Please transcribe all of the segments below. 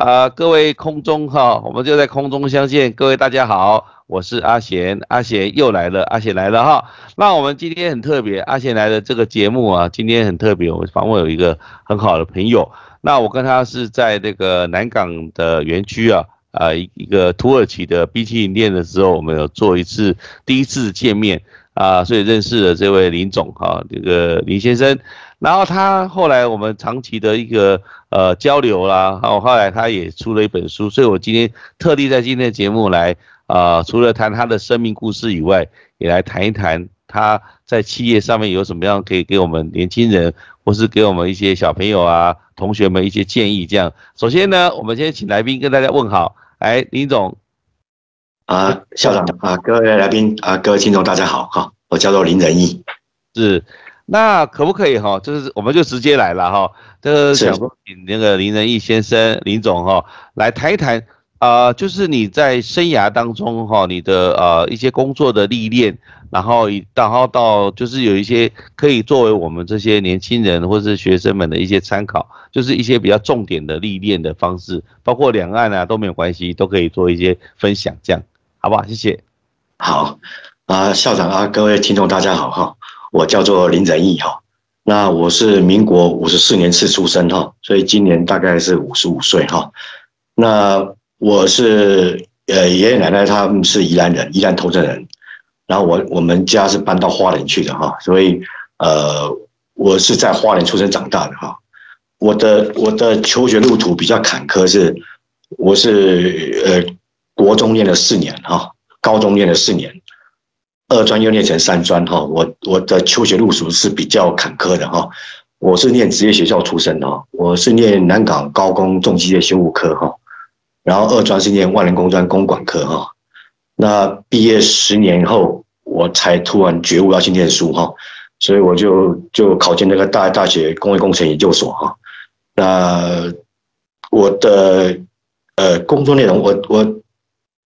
啊，各位空中哈，我们就在空中相见。各位大家好，我是阿贤，阿贤又来了，阿贤来了哈。那我们今天很特别，阿贤来的这个节目啊，今天很特别，我们访问有一个很好的朋友。那我跟他是在那个南港的园区啊，啊一一个土耳其的冰淇淋店的时候，我们有做一次第一次见面啊，所以认识了这位林总哈，这个林先生。然后他后来我们长期的一个呃交流啦，然后后来他也出了一本书，所以我今天特地在今天的节目来啊，除了谈他的生命故事以外，也来谈一谈他在企业上面有什么样可以给我们年轻人，或是给我们一些小朋友啊同学们一些建议。这样，首先呢，我们先请来宾跟大家问好，哎，林总，啊，校长啊，各位来宾啊，各位听众大家好哈，我叫做林仁义，是。那可不可以哈？就是我们就直接来了哈。这个想请那个林仁义先生林总哈来谈一谈啊，就是你在生涯当中哈，你的呃一些工作的历练，然后然后到就是有一些可以作为我们这些年轻人或者是学生们的一些参考，就是一些比较重点的历练的方式，包括两岸啊都没有关系，都可以做一些分享，这样好不好？谢谢。好啊，校长啊，各位听众大家好哈。我叫做林仁义哈，那我是民国五十四年次出生哈，所以今年大概是五十五岁哈。那我是呃爷爷奶奶他们是宜兰人，宜兰头城人，然后我我们家是搬到花莲去的哈，所以呃我是在花莲出生长大的哈。我的我的求学路途比较坎坷，是我是呃国中念了四年哈，高中念了四年。二专又念成三专哈，我我的求学路数是比较坎坷的哈。我是念职业学校出身的哈，我是念南港高工重机械修务科哈，然后二专是念万能工专公管科哈。那毕业十年后，我才突然觉悟要去念书哈，所以我就就考进那个大大学工业工程研究所哈。那我的呃工作内容，我我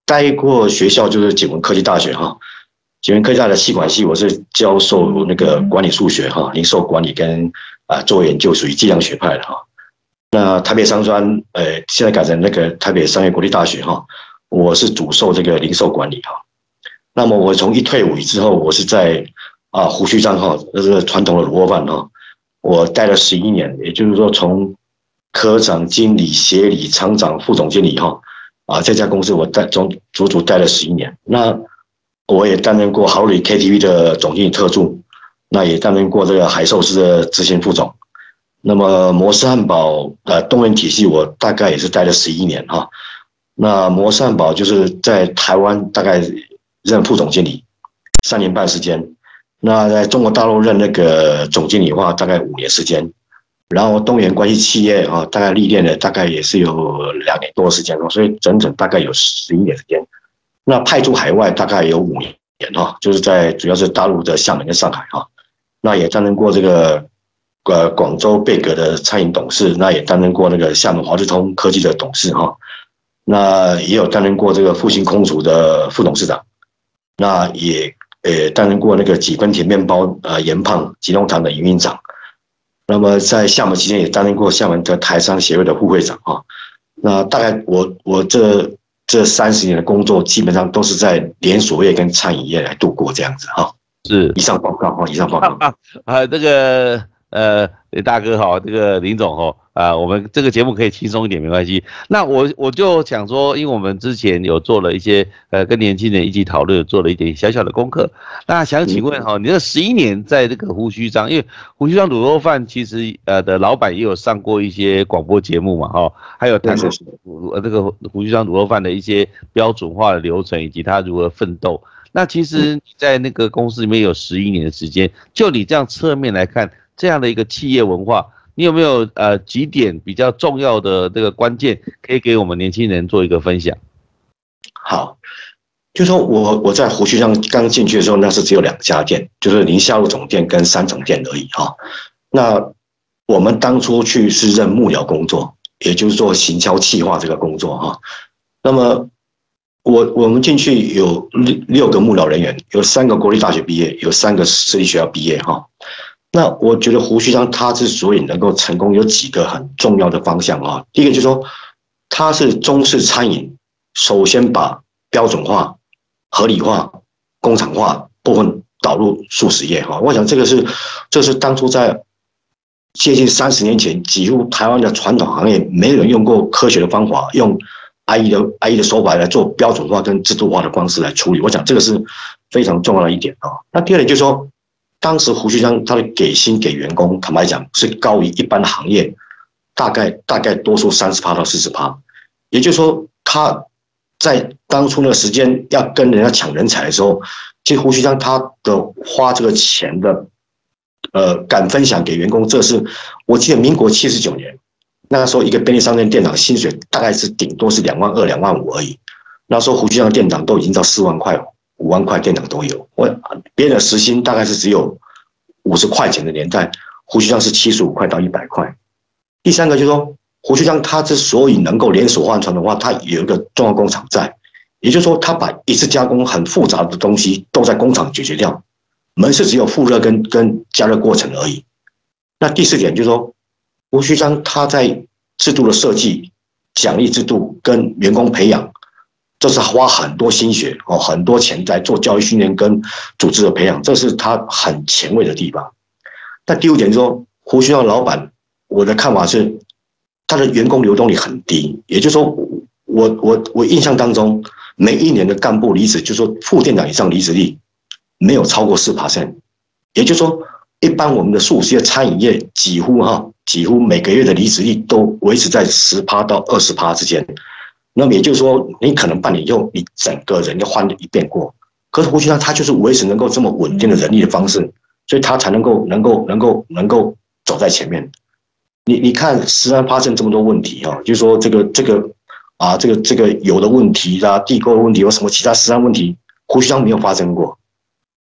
待过学校就是景文科技大学哈。景文科大的系管系，我是教授那个管理数学哈，零售管理跟啊做研究，属于计量学派的哈。那台北商专，呃，现在改成那个台北商业国立大学哈，我是主授这个零售管理哈。那么我从一退伍之后，我是在啊胡须章哈，那是传统的卤窝饭哈，我待了十一年，也就是说从科长、经理、协理、厂长、副总经理哈，啊这家公司我待总足足待了十一年。那我也担任过豪旅 KTV 的总经理特助，那也担任过这个海寿司的执行副总。那么摩斯汉堡呃动员体系，我大概也是待了十一年哈。那摩斯汉堡就是在台湾大概任副总经理三年半时间，那在中国大陆任那个总经理的话，大概五年时间。然后东元关系企业啊，大概历练了大概也是有两年多时间哦，所以整整大概有十一年时间。那派驻海外大概有五年哈，就是在主要是大陆的厦门跟上海哈。那也担任过这个呃广州贝格的餐饮董事，那也担任过那个厦门华智通科技的董事哈。那也有担任过这个复兴空厨的副董事长，那也呃担任过那个几分甜面包呃盐胖吉隆堂的营运长。那么在厦门期间也担任过厦门的台商协会的副会长啊。那大概我我这。这三十年的工作基本上都是在连锁业跟餐饮业来度过这样子哈。是，以上报告哈，以上报告。啊，这个呃，大哥好，这个林总哈，啊，我们这个节目可以轻松一点没关系。那我我就想说，因为我们之前有做了一些呃跟年轻人一起讨论，做了一点小小的功课。那想请问哈，你这十一年在这个胡须章，因为胡须章卤肉饭其实呃的老板也有上过一些广播节目嘛哈，还有谈过呃这个胡须章卤肉饭的一些标准化的流程以及他如何奋斗。那其实你在那个公司里面有十一年的时间，就你这样侧面来看，这样的一个企业文化，你有没有呃几点比较重要的这个关键，可以给我们年轻人做一个分享？好，就说我我在胡须上刚进去的时候，那是只有两家店，就是宁夏路总店跟三总店而已哈。那我们当初去是任幕僚工作，也就是做行销企划这个工作哈。那么我我们进去有六六个幕僚人员，有三个国立大学毕业，有三个私立学校毕业哈。那我觉得胡须章他之所以能够成功，有几个很重要的方向啊。第一个就是说，他是中式餐饮，首先把标准化、合理化、工厂化部分导入素食业哈。我想这个是，这是当初在接近三十年前，几乎台湾的传统行业没有人用过科学的方法，用 IE 的 IE 的手法来做标准化跟制度化的方式来处理。我想这个是非常重要的一点啊。那第二点就是说，当时胡须章他的给薪给员工，坦白讲是高于一般的行业。大概大概多出三十趴到四十趴，也就是说，他在当初那个时间要跟人家抢人才的时候，其实胡须章他的花这个钱的，呃，敢分享给员工，这是我记得民国七十九年那时候，一个便利商店店长薪水大概是顶多是两万二、两万五而已。那时候胡须章店长都已经到四万块了、五万块，店长都有。我别人的时薪大概是只有五十块钱的年代，胡须章是七十五块到一百块。第三个就是说，胡须章他之所以能够连锁换传的话，他有一个重要工厂在，也就是说，他把一次加工很复杂的东西都在工厂解决掉，门市只有复热跟跟加热过程而已。那第四点就是说，胡须章他在制度的设计、奖励制度跟员工培养，这是花很多心血哦，很多钱在做教育训练跟组织的培养，这是他很前卫的地方。那第五点就是说，胡须章老板。我的看法是，他的员工流动率很低，也就是说，我我我印象当中，每一年的干部离职，就说副店长以上离职率没有超过四 percent，也就是说，一般我们的素食业、餐饮业几乎哈，几乎每个月的离职率都维持在十趴到二十趴之间。那么也就是说，你可能半年以后，你整个人要换一遍过。可是胡须章他就是维持能够这么稳定的人力的方式，所以他才能够能够能够能够走在前面。你你看，食安发生这么多问题啊，就是说这个这个啊，这个这个有的问题啦，地沟的问题，有什么其他食安问题，胡须章没有发生过。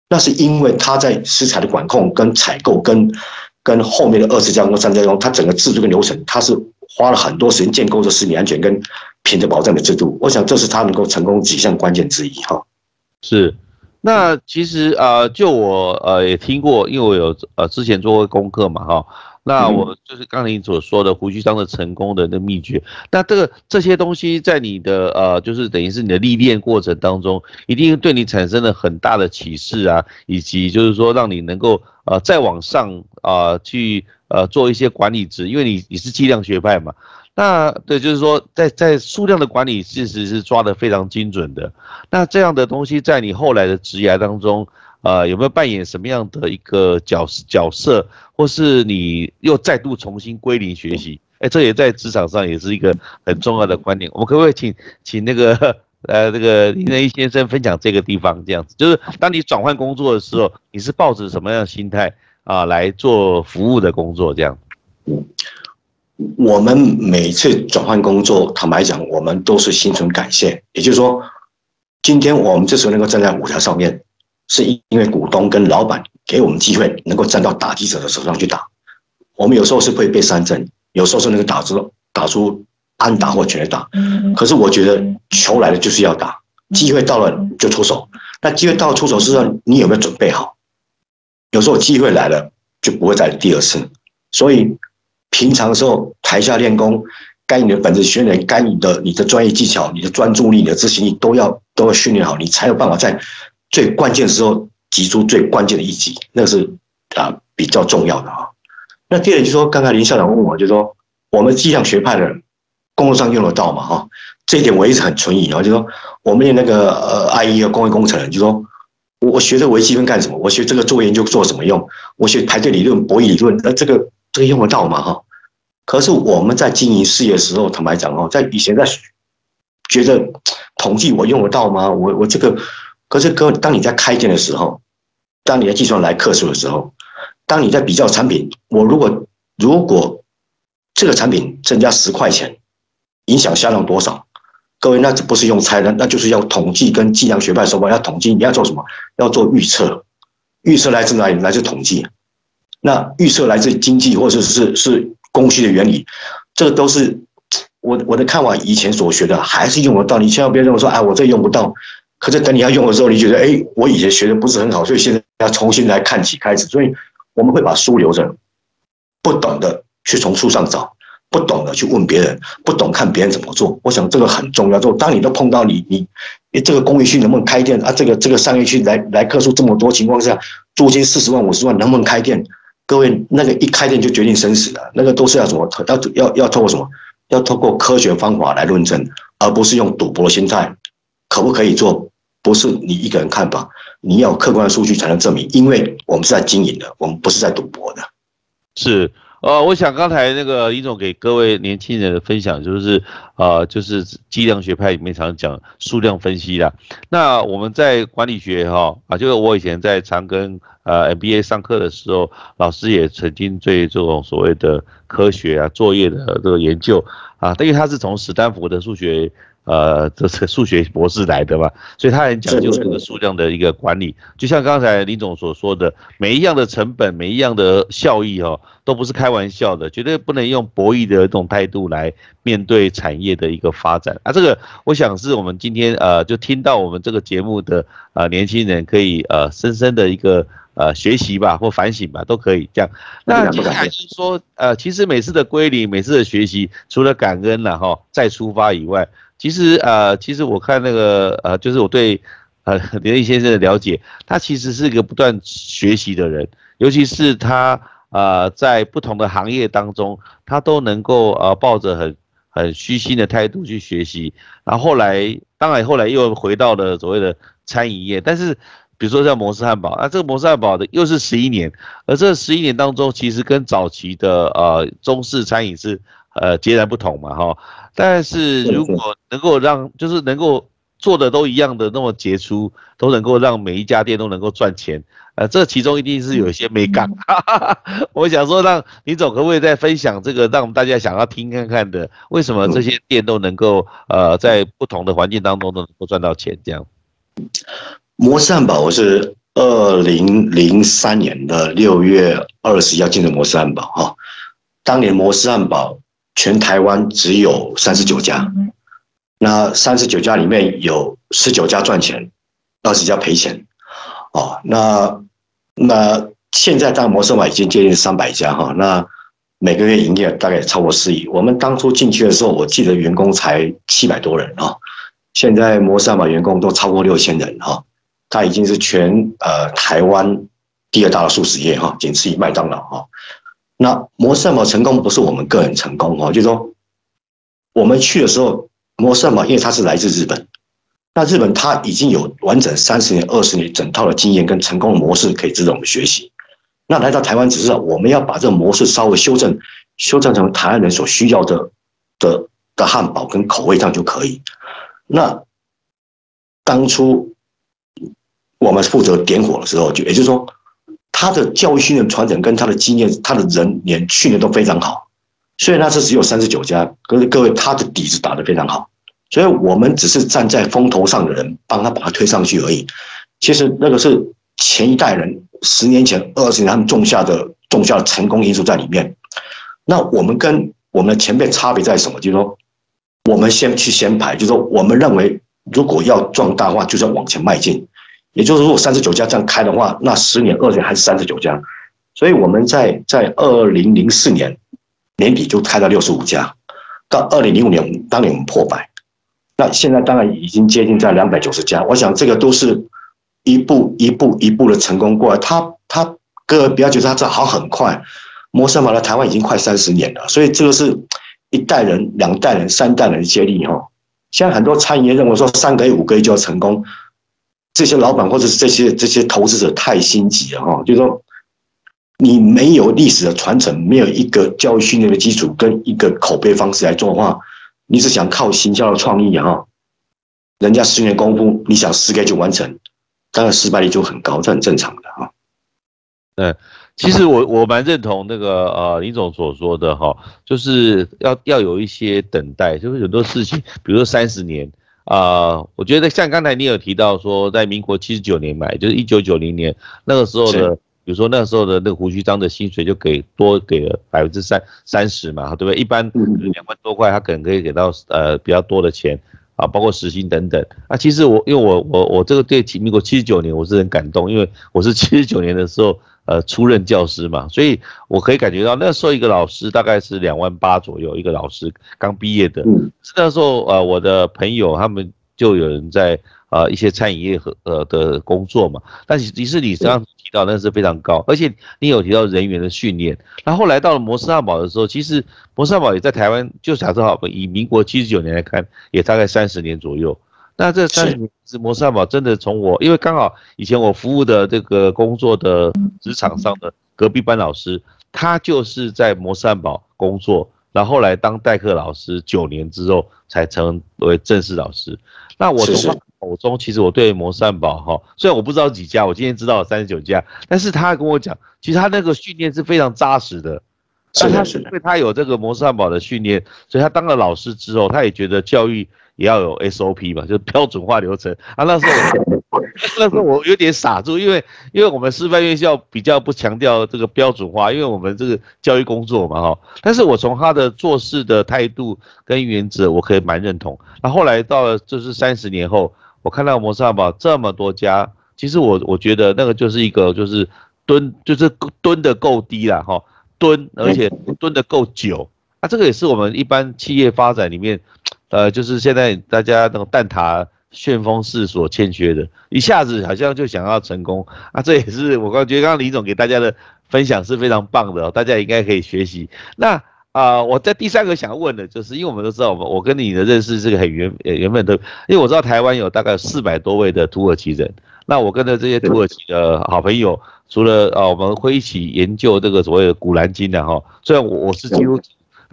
那是因为他在食材的管控、跟采购、跟跟后面的二次加工、三加工，他整个制度跟流程，他是花了很多时间建构这食品安全跟品质保障的制度。我想这是他能够成功几项关键之一哈。是，那其实啊，就我呃也听过，因为我有呃之前做过功课嘛哈。那我就是刚才你所说的胡须章的成功的那秘诀。那这个这些东西在你的呃，就是等于是你的历练过程当中，一定对你产生了很大的启示啊，以及就是说让你能够呃再往上啊去呃做一些管理职，因为你你是计量学派嘛。那对，就是说在在数量的管理，其实是抓得非常精准的。那这样的东西在你后来的职涯当中。呃，有没有扮演什么样的一个角角色，或是你又再度重新归零学习？哎，这也在职场上也是一个很重要的观点。我们可不可以请请那个呃那个林仁义先生分享这个地方？这样子，就是当你转换工作的时候，你是抱着什么样的心态啊来做服务的工作？这样。我们每次转换工作，坦白讲，我们都是心存感谢。也就是说，今天我们这时候能够站在舞台上面。是因为股东跟老板给我们机会，能够站到打击者的手上去打。我们有时候是会被三振，有时候是能够打出打出安打或全打。可是我觉得球来了就是要打，机会到了就出手。那机会到了出手是说你有没有准备好？有时候机会来了就不会再第二次。所以平常的时候台下练功，该你的本子训练，该你的你的专业技巧、你的专注力、你的执行力都要都要训练好，你才有办法在。最关键的时候，挤出最关键的一击，那是啊比较重要的啊。那第二就是说，刚才林校长问我，就说我们计量学派的工作上用得到嘛？哈，这一点我一直很存疑啊。就说我们的那个呃 IE 和工业工程，就说我我学这微积分干什么？我学这个做研究做什么用？我学排队理论、博弈理论，那这个这个用得到吗？哈。可是我们在经营事业的时候，坦白讲哦，在以前在觉得统计我用得到吗？我我这个。可是，哥，当你在开店的时候，当你在计算来客数的时候，当你在比较产品，我如果如果这个产品增加十块钱，影响销量多少？各位，那这不是用猜的，那就是要统计跟计量学派说法，要统计，你要做什么？要做预测，预测来自哪里？来自统计。那预测来自经济或者是是供需的原理，这都是我我的看法，以前所学的还是用得到。你千万别认为说，哎，我这用不到。可是等你要用的时候，你觉得哎，我以前学的不是很好，所以现在要重新来看起开始。所以我们会把书留着，不懂的去从书上找。不懂得去问别人，不懂看别人怎么做。我想这个很重要。就当你都碰到你你，这个公寓区能不能开店啊？这个这个商业区来来客数这么多情况下，租金四十万五十万能不能开店？各位那个一开店就决定生死了，那个都是要什么？要要要透过什么？要透过科学方法来论证，而不是用赌博心态。可不可以做？不是你一个人看法，你要客观的数据才能证明。因为我们是在经营的，我们不是在赌博的。是，呃，我想刚才那个李总给各位年轻人的分享，就是呃，就是计量学派里面常讲数量分析的。那我们在管理学哈啊，就是我以前在长庚呃 MBA 上课的时候，老师也曾经对这种所谓的科学啊作业的这个研究啊，因为他是从史丹福的数学。呃，这是数学博士来的嘛，所以他很讲究这个数量的一个管理。就像刚才林总所说的，每一样的成本，每一样的效益，哦，都不是开玩笑的，绝对不能用博弈的这种态度来面对产业的一个发展啊。这个，我想是我们今天呃，就听到我们这个节目的呃年轻人可以呃深深的一个呃学习吧，或反省吧，都可以这样。那接下来是说，呃，其实每次的归零，每次的学习，除了感恩了哈，再出发以外。其实呃，其实我看那个呃，就是我对呃林毅先生的了解，他其实是一个不断学习的人，尤其是他呃在不同的行业当中，他都能够呃抱着很很虚心的态度去学习，然后后来当然后来又回到了所谓的餐饮业，但是比如说像摩斯汉堡，那这个摩斯汉堡的又是十一年，而这十一年当中，其实跟早期的呃中式餐饮是呃截然不同嘛哈。但是如果能够让，就是能够做的都一样的那么杰出，都能够让每一家店都能够赚钱，呃，这其中一定是有一些美感。我想说，让李总可不可以再分享这个，让我们大家想要听看看的，为什么这些店都能够呃在不同的环境当中都能够赚到钱？这样。摩斯汉堡，我是二零零三年的六月二十要进入摩斯汉堡哈，当年摩斯汉堡。全台湾只有三十九家，那三十九家里面有十九家赚钱，二十家赔钱，哦，那那现在大摩斯嘛已经接近三百家哈，那每个月营业大概超过四亿。我们当初进去的时候，我记得员工才七百多人啊，现在摩斯嘛员工都超过六千人哈，它已经是全呃台湾第二大的素食业哈，仅次于麦当劳哈。那摩斯汉堡成功不是我们个人成功哦，就是说我们去的时候，摩斯汉堡因为它是来自日本，那日本它已经有完整三十年、二十年整套的经验跟成功的模式可以值得我们学习。那来到台湾，只是我们要把这个模式稍微修正，修正成台湾人所需要的的的汉堡跟口味，这样就可以。那当初我们负责点火的时候，就也就是说。他的教育训练传承跟他的经验，他的人连训练都非常好。虽然他是只有三十九家，可是各位他的底子打得非常好，所以我们只是站在风头上的人，帮他把他推上去而已。其实那个是前一代人十年前、二十年他们种下的种下的成功因素在里面。那我们跟我们的前辈差别在什么？就是说，我们先去先排，就是说，我们认为如果要壮大话，就是要往前迈进。也就是如果三十九家这样开的话，那十年、二十年还是三十九家，所以我们在在二零零四年年底就开到六十五家，到二零零五年当年我们破百，那现在当然已经接近在两百九十家。我想这个都是一步一步一步的成功过来。他他各位不要觉得他这好很快，摩斯堡来台湾已经快三十年了，所以这个是一代人、两代人、三代人的接力哈。现在很多餐饮业认为说三个月、五个月就要成功。这些老板或者是这些这些投资者太心急了哈，就是说，你没有历史的传承，没有一个教育训练的基础跟一个口碑方式来做的话，你是想靠行销的创意哈，人家十年功夫，你想十个就完成，当然失败率就很高，这很正常的哈。对，其实我我蛮认同那个呃林总所说的哈，就是要要有一些等待，就是很多事情，比如说三十年。啊，我觉得像刚才你有提到说，在民国七十九年买，就是一九九零年那个时候的，比如说那时候的那个胡须章的薪水就给多给了百分之三三十嘛，对不对？一般两万多块，他可能可以给到呃比较多的钱啊，包括时薪等等。啊，其实我因为我我我这个对民国七十九年我是很感动，因为我是七十九年的时候呃出任教师嘛，所以我可以感觉到那时候一个老师大概是两万八左右，一个老师刚毕业的，嗯，那时候呃我的朋友他们就有人在呃一些餐饮业和呃的工作嘛，但是其实你刚刚提到那是非常高，而且你有提到人员的训练，那后来到了摩斯汉堡的时候，其实摩斯汉堡也在台湾，就假设好以民国七十九年来看，也大概三十年左右。那这三十年是摩斯汉堡真的从我，因为刚好以前我服务的这个工作的职场上的隔壁班老师，他就是在摩斯汉堡工作，然后来当代课老师九年之后才成为正式老师。那我从他口中，其实我对摩斯汉堡哈，虽然我不知道几家，我今天知道了三十九家，但是他跟我讲，其实他那个训练是非常扎实的。是他，是的，因为他有这个摩斯汉堡的训练，所以他当了老师之后，他也觉得教育。也要有 SOP 嘛，就是标准化流程啊。那时候，那时候我有点傻住，因为因为我们师范院校比较不强调这个标准化，因为我们这个教育工作嘛哈。但是我从他的做事的态度跟原则，我可以蛮认同。那后来到了就是三十年后，我看到摩斯汉堡这么多家，其实我我觉得那个就是一个就是蹲就是蹲的够低了哈，蹲而且蹲的够久。那这个也是我们一般企业发展里面。呃，就是现在大家那种蛋挞旋风式所欠缺的，一下子好像就想要成功啊，这也是我刚觉得刚刚李总给大家的分享是非常棒的，大家应该可以学习。那啊，我在第三个想问的就是，因为我们都知道，我们我跟你的认识是个很原原本的，因为我知道台湾有大概四百多位的土耳其人，那我跟着这些土耳其的好朋友，除了啊，我们会一起研究这个所谓的古兰经的哈，虽然我我是基督徒。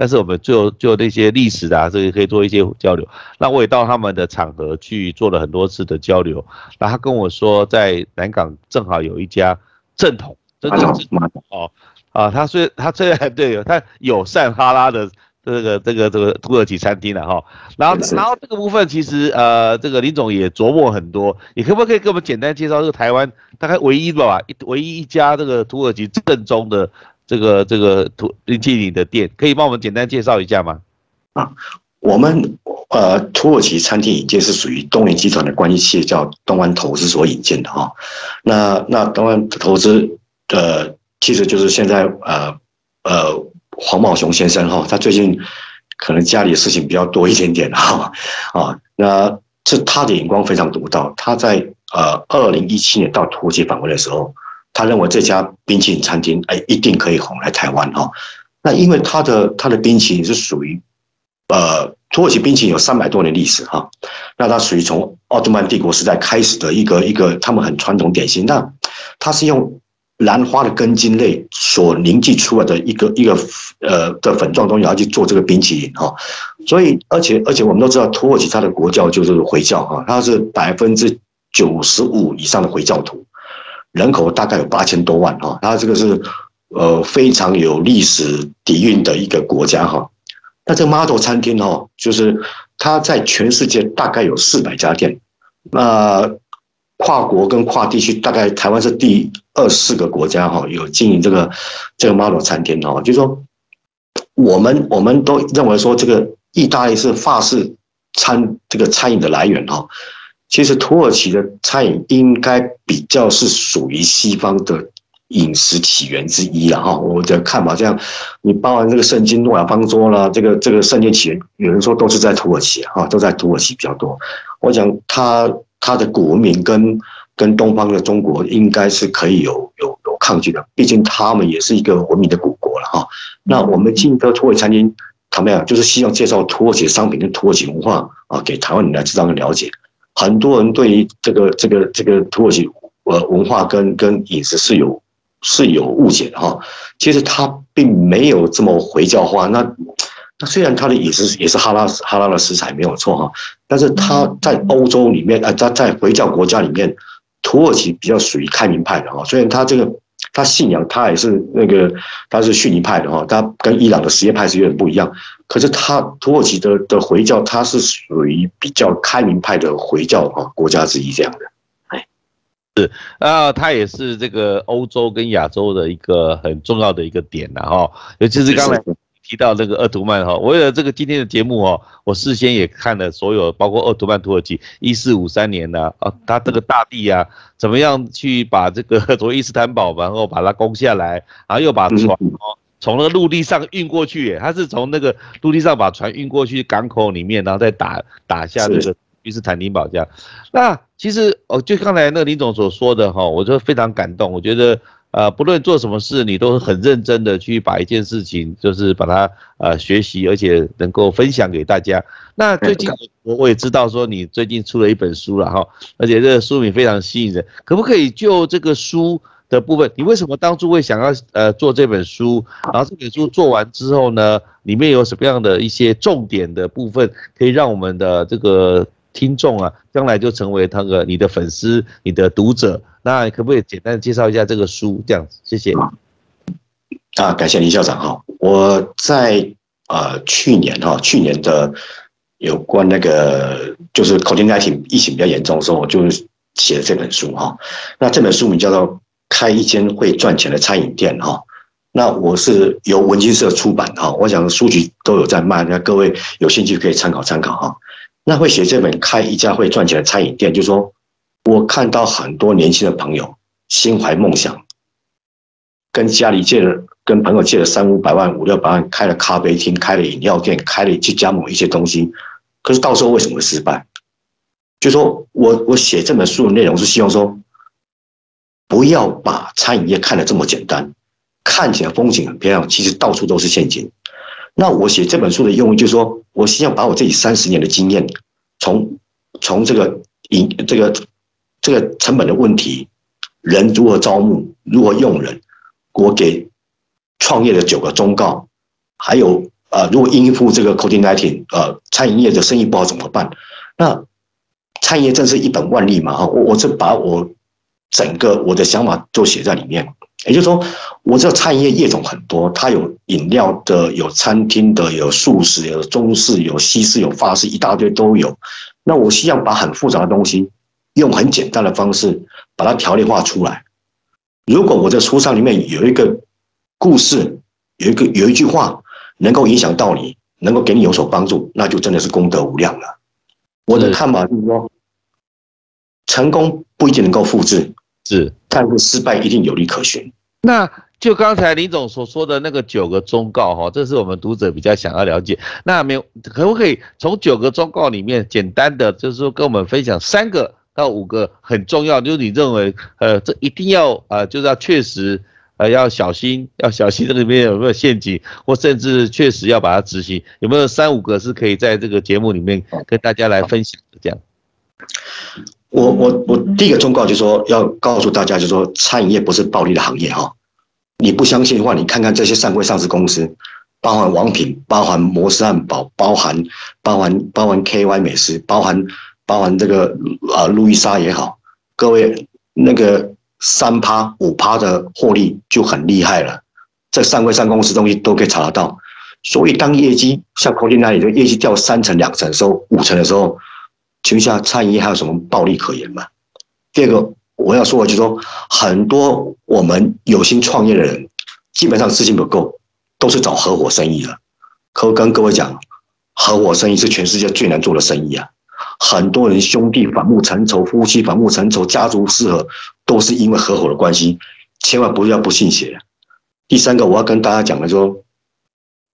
但是我们就就那些历史啊，这个可以做一些交流。那我也到他们的场合去做了很多次的交流。那他跟我说，在南港正好有一家正统，真正正统哦啊，他虽他虽然对他友善哈拉的这个这个这个土耳其餐厅了哈。然后然后这个部分其实呃，这个林总也琢磨很多。你可不可以给我们简单介绍这个台湾大概唯一的吧，唯一一家这个土耳其正宗的？这个这个土冰淇淋的店，可以帮我们简单介绍一下吗？啊，我们呃土耳其餐厅引荐是属于东元集团的关系企业，叫东安投资所引荐的哈。那那东湾投资呃，其实就是现在呃呃黄茂雄先生哈，他最近可能家里的事情比较多一点点哈啊，那这他的眼光非常独到，他在呃二零一七年到土耳其访问的时候。他认为这家冰淇淋餐厅，哎，一定可以红来台湾哈。那因为他的他的冰淇淋是属于，呃，土耳其冰淇淋有三百多年历史哈。那它属于从奥特曼帝国时代开始的一个一个他们很传统点心。那它是用兰花的根茎类所凝聚出来的一个一个呃的粉状东西，然后去做这个冰淇淋哈。所以而且而且我们都知道，土耳其它的国教就是回教哈，它是百分之九十五以上的回教徒。人口大概有八千多万哈，它这个是呃非常有历史底蕴的一个国家哈。那这个 model 餐厅哈，就是它在全世界大概有四百家店，那跨国跟跨地区大概台湾是第二四个国家哈，有经营这个这个 model 餐厅哈。就是说，我们我们都认为说这个意大利是法式餐这个餐饮的来源哈。其实土耳其的餐饮应该比较是属于西方的饮食起源之一了哈，我的看法这样。你包含这个圣经诺亚方舟啦，这个这个圣经起源，有人说都是在土耳其哈，都在土耳其比较多。我想他他的古文明跟跟东方的中国应该是可以有有有抗拒的，毕竟他们也是一个文明的古国了哈。那我们进的土耳其餐厅，怎么样？就是希望介绍土耳其商品跟土耳其文化啊，给台湾人来知道跟了解。很多人对于这个这个这个土耳其呃文化跟跟饮食是有是有误解的哈，其实它并没有这么回教化。那那虽然它的饮食也是哈拉哈拉的食材没有错哈，但是它在欧洲里面啊，在在回教国家里面，土耳其比较属于开明派的哈。虽然它这个它信仰它也是那个它是逊尼派的哈，它跟伊朗的什叶派是有点不一样。可是他土耳其的的回教，它是属于比较开明派的回教啊国家之一这样的，哎，是啊，它也是这个欧洲跟亚洲的一个很重要的一个点呐哈，尤其是刚才提到那个鄂图曼哈，为了这个今天的节目哦，我事先也看了所有，包括鄂图曼土耳其一四五三年的，啊，他这个大帝啊，怎么样去把这个 从伊斯坦堡，然后把它攻下来，然后又把船哦从那个陆地上运过去，他是从那个陆地上把船运过去港口里面，然后再打打下这个伊斯坦丁堡这样。那其实哦，就刚才那个林总所说的哈，我就非常感动，我觉得。呃，不论做什么事，你都很认真的去把一件事情，就是把它呃学习，而且能够分享给大家。那最近我我也知道说你最近出了一本书了哈，而且这个书名非常吸引人。可不可以就这个书的部分，你为什么当初会想要呃做这本书？然后这本书做完之后呢，里面有什么样的一些重点的部分，可以让我们的这个听众啊，将来就成为那个你的粉丝、你的读者？那可不可以简单介绍一下这个书？这样子，谢谢。啊，感谢林校长哈。我在呃去年哈，去年的有关那个就是 COVID-19 疫情比较严重的时候，我就写了这本书哈。那这本书名叫做《开一间会赚钱的餐饮店》哈。那我是由文津社出版哈，我想书局都有在卖，那各位有兴趣可以参考参考哈。那会写这本《开一家会赚钱的餐饮店》，就是说。我看到很多年轻的朋友心怀梦想，跟家里借了，跟朋友借了三五百万、五六百万，开了咖啡厅、开了饮料店、开了去加盟一些东西，可是到时候为什么失败？就说我我写这本书的内容是希望说，不要把餐饮业看得这么简单，看起来风景很漂亮，其实到处都是陷阱。那我写这本书的用意就是说，我希望把我自己三十年的经验，从从这个营这个。这个成本的问题，人如何招募，如何用人，我给创业的九个忠告，还有呃，如果应付这个 COVID-19，呃，餐饮业的生意不好怎么办？那餐饮业真是一本万利嘛？哈，我我是把我整个我的想法都写在里面。也就是说，我知道餐饮业业种很多，它有饮料的，有餐厅的，有素食，有中式，有西式，有法式，一大堆都有。那我希望把很复杂的东西。用很简单的方式把它条例化出来。如果我在书上里面有一个故事，有一个有一句话能够影响到你，能够给你有所帮助，那就真的是功德无量了。我的看法就是说，成功不一定能够复制，是，但是失败一定有利可循。那就刚才林总所说的那个九个忠告哈，这是我们读者比较想要了解。那没有，可不可以从九个忠告里面简单的就是说跟我们分享三个？到五个很重要，就是你认为，呃，这一定要，呃，就是要确实，呃，要小心，要小心这里面有没有陷阱，或甚至确实要把它执行，有没有三五个是可以在这个节目里面跟大家来分享的？这样，我我我第一个忠告就是说，要告诉大家，就是说，餐饮业不是暴利的行业哈。你不相信的话，你看看这些上柜上市公司，包含王品，包含摩斯汉堡，包含包含包含 KY 美食，包含。包含这个啊，路易莎也好，各位那个三趴五趴的获利就很厉害了。这三位上公司东西都可以查得到。所以当业绩像 c o 那里的业绩掉三成、两成的时候，五成的时候，请问一下，餐饮业还有什么暴利可言吗？第二个我要说的就是说，很多我们有心创业的人，基本上资金不够，都是找合伙生意的。可我跟各位讲，合伙生意是全世界最难做的生意啊。很多人兄弟反目成仇，夫妻反目成仇，家族失和，都是因为合伙的关系，千万不要不信邪。第三个，我要跟大家讲的说，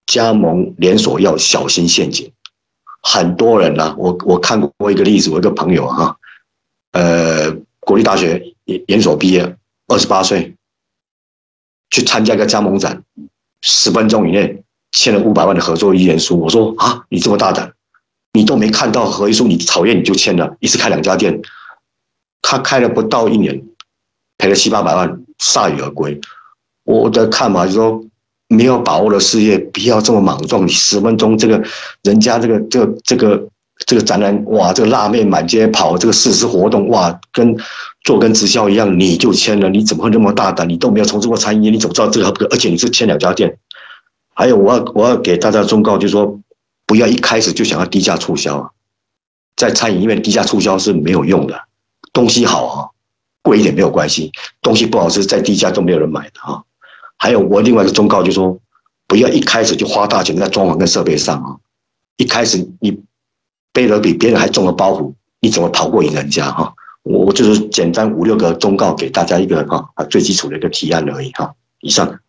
加盟连锁要小心陷阱。很多人呢，我我看过一个例子，我一个朋友哈，呃，国立大学研研所毕业，二十八岁，去参加一个加盟展，十分钟以内签了五百万的合作意愿书。我说啊，你这么大胆！你都没看到合约书，你讨厌你就签了，一次开两家店，他开了不到一年，赔了七八百万，铩羽而归。我的看法就是说，没有把握的事业，不要这么莽撞。你十分钟这个人家这个这个这个这个展览，哇，这个辣妹满街跑，这个誓师活动，哇，跟做跟直销一样，你就签了，你怎么会那么大胆？你都没有从事过餐饮，你怎么知道这个？而且你是签两家店。还有，我要我要给大家忠告，就是说。不要一开始就想要低价促销，在餐饮业低价促销是没有用的。东西好啊，贵一点没有关系；东西不好吃，再低价都没有人买的啊。还有我另外一个忠告就是说，不要一开始就花大钱在装潢跟设备上啊，一开始你背了比别人还重的包袱，你怎么逃过赢人家哈？我我就是简单五六个忠告给大家一个哈啊最基础的一个提案而已哈。以上。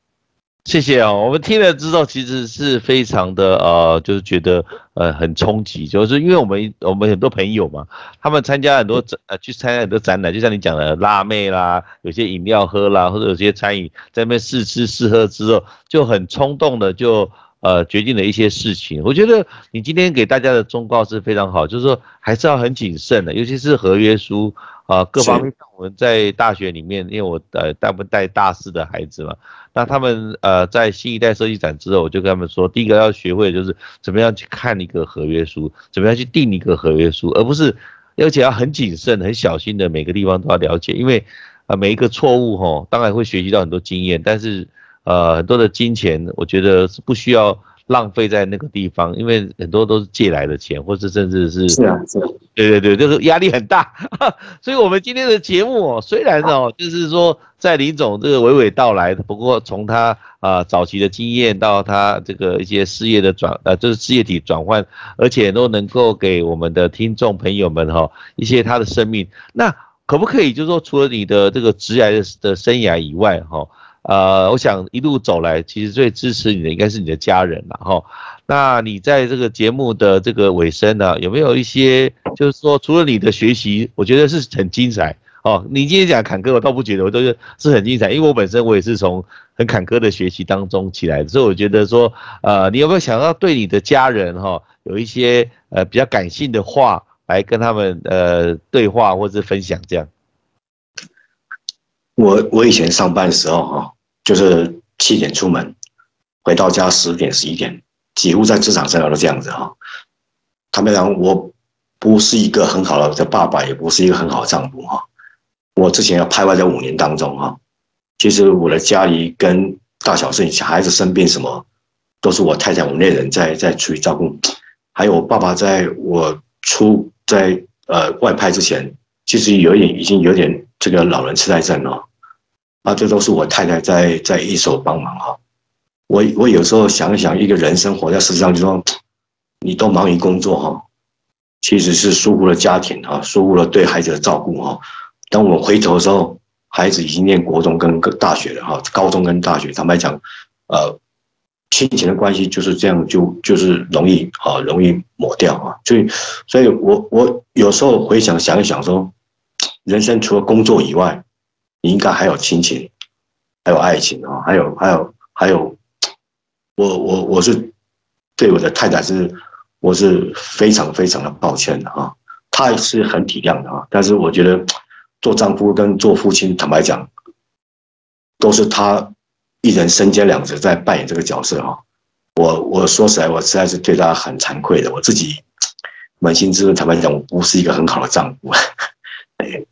谢谢啊，我们听了之后其实是非常的呃，就是觉得呃很冲击，就是因为我们我们很多朋友嘛，他们参加很多展呃去参加很多展览，就像你讲的辣妹啦，有些饮料喝啦，或者有些餐饮在那边试吃试喝之后，就很冲动的就呃决定的一些事情。我觉得你今天给大家的忠告是非常好，就是说还是要很谨慎的，尤其是合约书。啊，各方面，我们在大学里面，因为我呃大部分带大四的孩子嘛，那他们呃在新一代设计展之后，我就跟他们说，第一个要学会就是怎么样去看一个合约书，怎么样去定一个合约书，而不是而且要很谨慎、很小心的每个地方都要了解，因为啊每一个错误吼，当然会学习到很多经验，但是呃很多的金钱，我觉得是不需要。浪费在那个地方，因为很多都是借来的钱，或者甚至是是啊，是啊，对对对，就是压力很大。所以，我们今天的节目哦，虽然哦，就是说在林总这个娓娓道来，不过从他啊早期的经验到他这个一些事业的转呃，就是事业体转换，而且都能够给我们的听众朋友们哈一些他的生命。那可不可以就是说，除了你的这个职业的的生涯以外哈？呃，我想一路走来，其实最支持你的应该是你的家人了哈。那你在这个节目的这个尾声呢，有没有一些就是说，除了你的学习，我觉得是很精彩哦。你今天讲坎坷，我倒不觉得，我都是是很精彩，因为我本身我也是从很坎坷的学习当中起来的，所以我觉得说，呃，你有没有想要对你的家人哈，有一些呃比较感性的话来跟他们呃对话或者分享这样？我我以前上班的时候哈，就是七点出门，回到家十点十一点，几乎在职场生涯都这样子哈。坦白讲，我不是一个很好的爸爸，也不是一个很好的丈夫哈。我之前要拍外在五年当中哈，其实我的家里跟大小事情、孩子生病什么，都是我太太我们那人在在处理照顾。还有我爸爸在我出在呃外派之前，其实有点已经有点这个老人痴呆症了。啊，这都是我太太在在一手帮忙哈。我我有时候想一想，一个人生活在世上，就说你都忙于工作哈，其实是疏忽了家庭哈，疏忽了对孩子的照顾哈。当我回头的时候，孩子已经念国中跟大学了哈，高中跟大学，坦白讲，呃，亲情的关系就是这样，就就是容易啊，容易抹掉啊。所以，所以我我有时候回想想一想，说人生除了工作以外。你应该还有亲情，还有爱情啊，还有还有还有，我我我是对我的太太是，我是非常非常的抱歉的啊，她是很体谅的啊，但是我觉得做丈夫跟做父亲，坦白讲，都是他一人身兼两职在扮演这个角色啊，我我说实在，我实在是对他很惭愧的，我自己扪心自问，坦白讲，我不是一个很好的丈夫。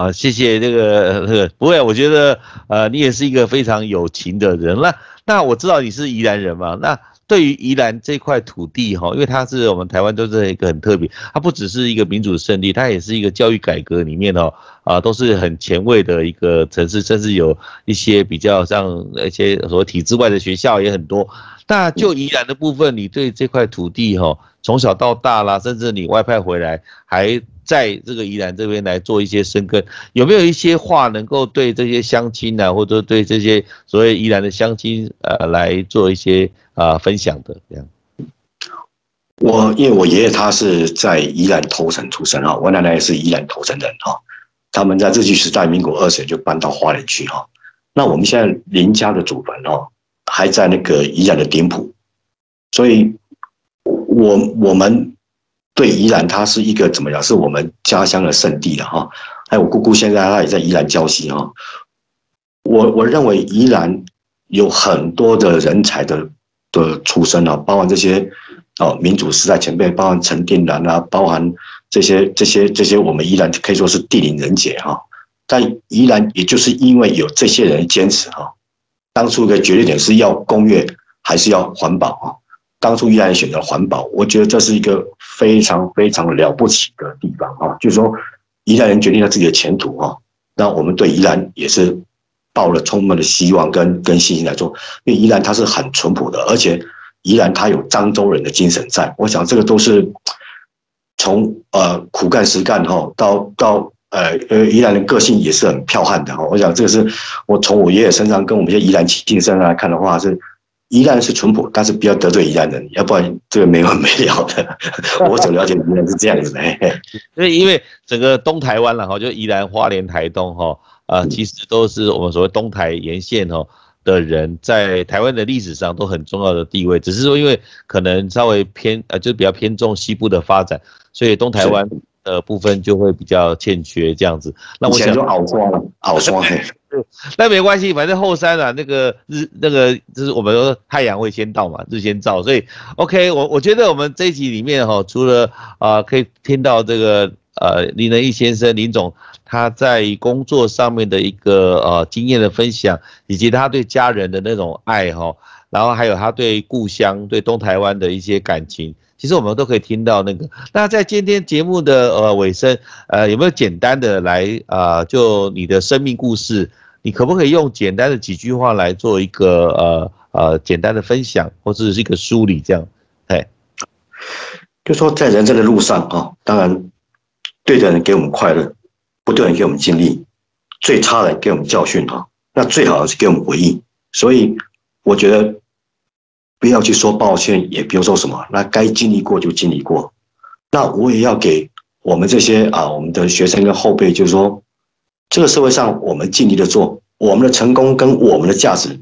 啊，谢谢这个这个，不会，我觉得呃，你也是一个非常有情的人。那那我知道你是宜兰人嘛？那对于宜兰这块土地哈，因为它是我们台湾都是一个很特别，它不只是一个民主圣地，它也是一个教育改革里面哦啊，都是很前卫的一个城市，甚至有一些比较像一些所谓体制外的学校也很多。那就宜兰的部分，你对这块土地哈，从小到大啦，甚至你外派回来还。在这个宜兰这边来做一些生根，有没有一些话能够对这些乡亲呢，或者对这些所谓宜兰的乡亲呃来做一些啊分享的这样？我因为我爷爷他是在宜兰头城出生哈，我奶奶也是宜兰头城人哈，他们在日据时代民国二十年就搬到花莲去哈。那我们现在林家的祖坟哦，还在那个宜兰的顶埔，所以我我们。对宜兰，它是一个怎么样？是我们家乡的圣地了哈。还有我姑姑现在她也在宜兰教戏哈。我我认为宜兰有很多的人才的的出身啊，包含这些哦民主时代前辈，包含陈定南啊，包含这些这些这些我们宜兰可以说是地灵人杰哈。但宜兰也就是因为有这些人坚持哈，当初的决定点是要工业还是要环保啊？当初宜兰选择环保，我觉得这是一个非常非常了不起的地方啊！就是说，宜兰人决定了自己的前途啊，那我们对宜兰也是抱了充满的希望跟跟信心来做，因为宜兰它是很淳朴的，而且宜兰它有漳州人的精神在，我想这个都是从呃苦干实干哈，到到呃呃宜兰的个性也是很剽悍的哈，我想这个是我从我爷爷身上跟我们一些宜兰亲身上来看的话是。宜兰是淳朴，但是不要得罪宜兰人，要不然这个没完没了的。我所了解的宜兰是这样子的。所以因为整个东台湾了哈，就宜兰、花莲、台东哈，呃，其实都是我们所谓东台沿线哈的人，在台湾的历史上都很重要的地位。只是说因为可能稍微偏呃，就比较偏重西部的发展，所以东台湾的部分就会比较欠缺这样子。那我想就熬霜了，熬霜。那没关系，反正后山啊，那个日那个就是我们说太阳会先到嘛，日先照，所以 OK，我我觉得我们这一集里面哈，除了啊可以听到这个呃林仁义先生林总他在工作上面的一个呃经验的分享，以及他对家人的那种爱哈，然后还有他对故乡对东台湾的一些感情，其实我们都可以听到那个。那在今天节目的呃尾声，呃有没有简单的来啊就你的生命故事？你可不可以用简单的几句话来做一个呃呃简单的分享，或者是一个梳理这样？哎，就说在人生的路上啊，当然对的人给我们快乐，不对的人给我们经历，最差的给我们教训哈，那最好的是给我们回忆。所以我觉得不要去说抱歉，也不用说什么，那该经历过就经历过。那我也要给我们这些啊，我们的学生跟后辈，就是说。这个社会上，我们尽力的做，我们的成功跟我们的价值，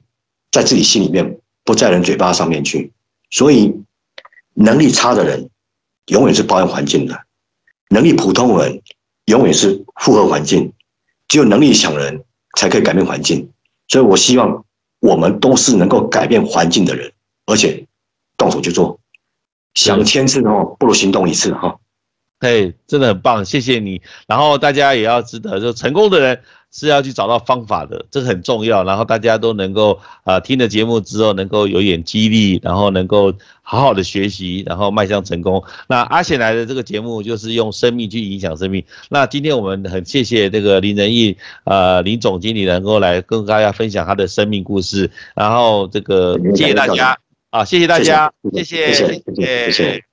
在自己心里面，不在人嘴巴上面去。所以，能力差的人，永远是抱怨环境的；能力普通人，永远是附和环境。只有能力强的人，才可以改变环境。所以我希望，我们都是能够改变环境的人，而且动手去做。想千次哦，不如行动一次哈。嘿，真的很棒，谢谢你。然后大家也要知道，就成功的人是要去找到方法的，这个很重要。然后大家都能够啊，听了节目之后能够有点激励，然后能够好好的学习，然后迈向成功。那阿显来的这个节目就是用生命去影响生命。那今天我们很谢谢这个林仁义呃林总经理能够来跟大家分享他的生命故事。然后这个谢谢大家啊，谢谢大家，谢谢谢谢。